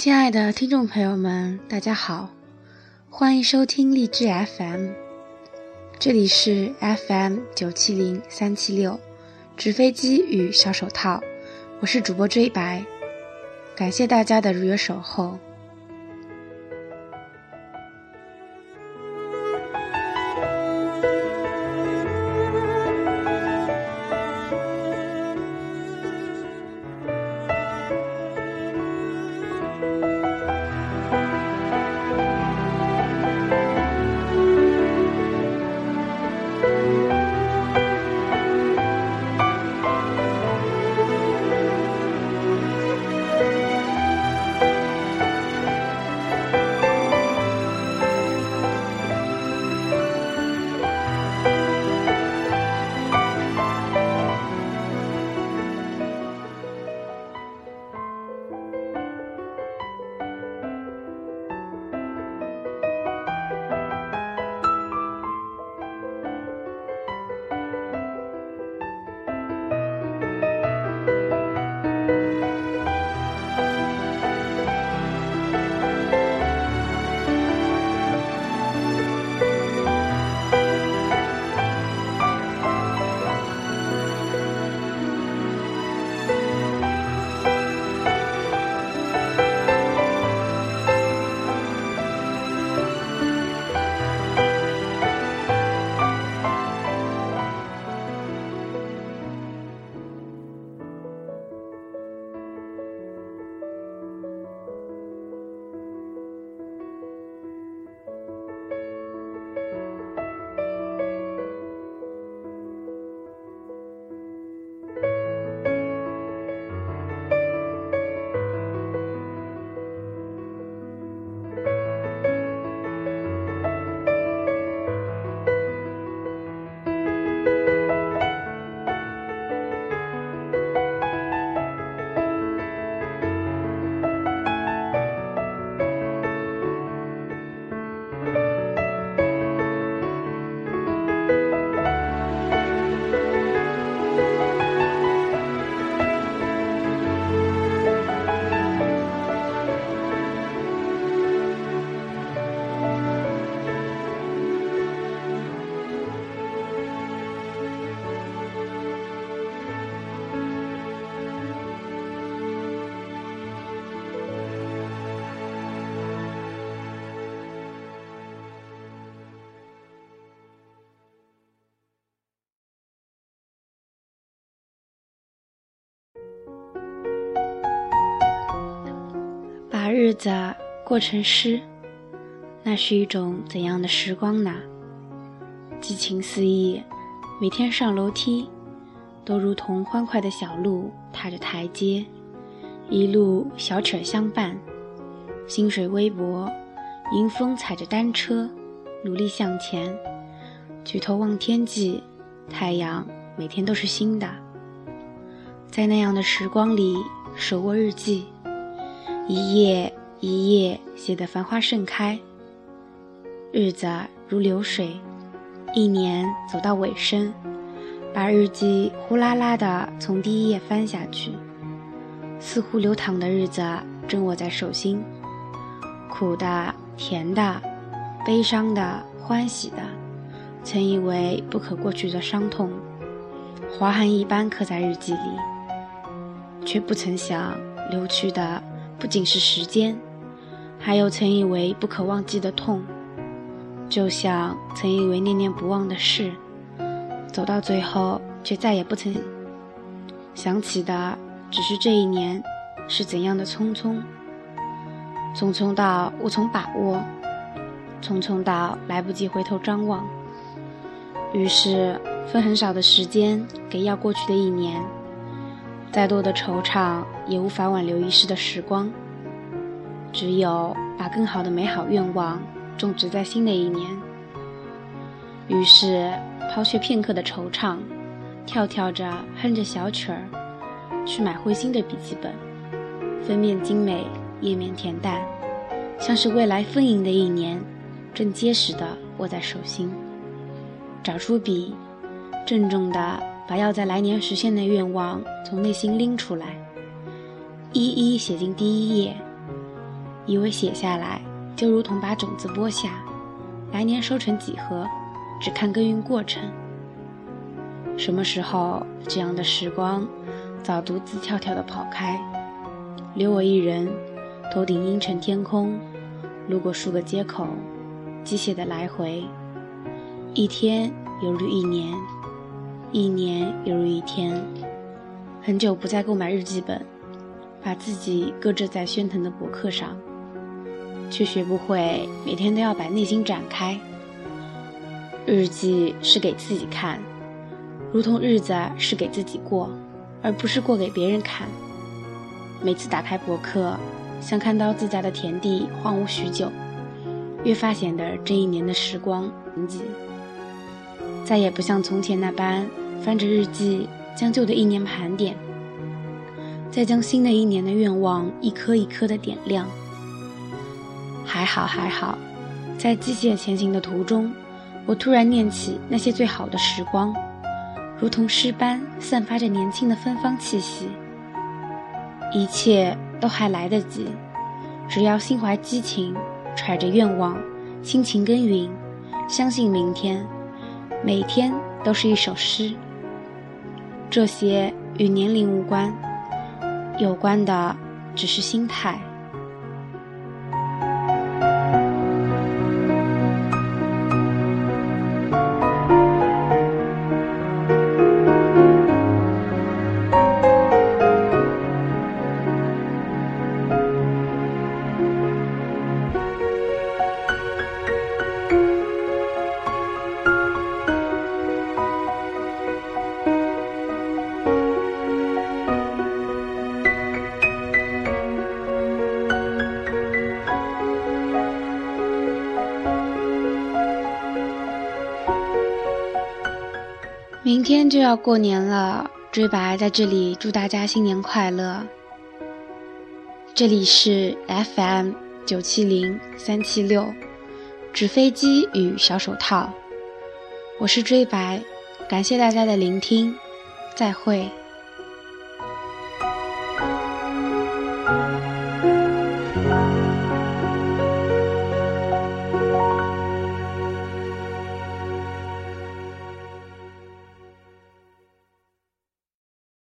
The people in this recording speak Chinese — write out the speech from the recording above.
亲爱的听众朋友们，大家好，欢迎收听荔枝 FM，这里是 FM 九七零三七六，纸飞机与小手套，我是主播追白，感谢大家的如约守候。日子过成诗，那是一种怎样的时光呢？激情四溢，每天上楼梯，都如同欢快的小鹿踏着台阶，一路小曲相伴。薪水微薄，迎风踩着单车，努力向前。举头望天际，太阳每天都是新的。在那样的时光里，手握日记。一页一页写得繁花盛开，日子如流水，一年走到尾声，把日记呼啦啦地从第一页翻下去，似乎流淌的日子正握在手心，苦的、甜的、悲伤的、欢喜的，曾以为不可过去的伤痛，划痕一般刻在日记里，却不曾想流去的。不仅是时间，还有曾以为不可忘记的痛，就像曾以为念念不忘的事，走到最后却再也不曾想起的，只是这一年是怎样的匆匆，匆匆到无从把握，匆匆到来不及回头张望，于是分很少的时间给要过去的一年。再多的惆怅也无法挽留一世的时光，只有把更好的美好愿望种植在新的一年。于是抛却片刻的惆怅，跳跳着哼着小曲儿，去买回新的笔记本，封面精美，页面恬淡，像是未来丰盈的一年，正结实的握在手心。找出笔，郑重的。把要在来年实现的愿望从内心拎出来，一一写进第一页，以为写下来就如同把种子播下，来年收成几何，只看耕耘过程。什么时候这样的时光早独自悄悄地跑开，留我一人，头顶阴沉天空，路过数个街口，机械的来回，一天犹如一年，一年犹如一天。很久不再购买日记本，把自己搁置在喧腾的博客上，却学不会每天都要把内心展开。日记是给自己看。如同日子是给自己过，而不是过给别人看。每次打开博客，像看到自家的田地荒芜许久，越发显得这一年的时光贫瘠。再也不像从前那般翻着日记，将旧的一年盘点，再将新的一年的愿望一颗一颗的点亮。还好还好，在机械前行的途中，我突然念起那些最好的时光。如同诗般散发着年轻的芬芳气息，一切都还来得及，只要心怀激情，揣着愿望，辛勤耕耘，相信明天，每天都是一首诗。这些与年龄无关，有关的只是心态。就要过年了追白在这里祝大家新年快乐。这里是 fm 九七零三七六纸飞机与小手套。我是追白感谢大家的聆听再会。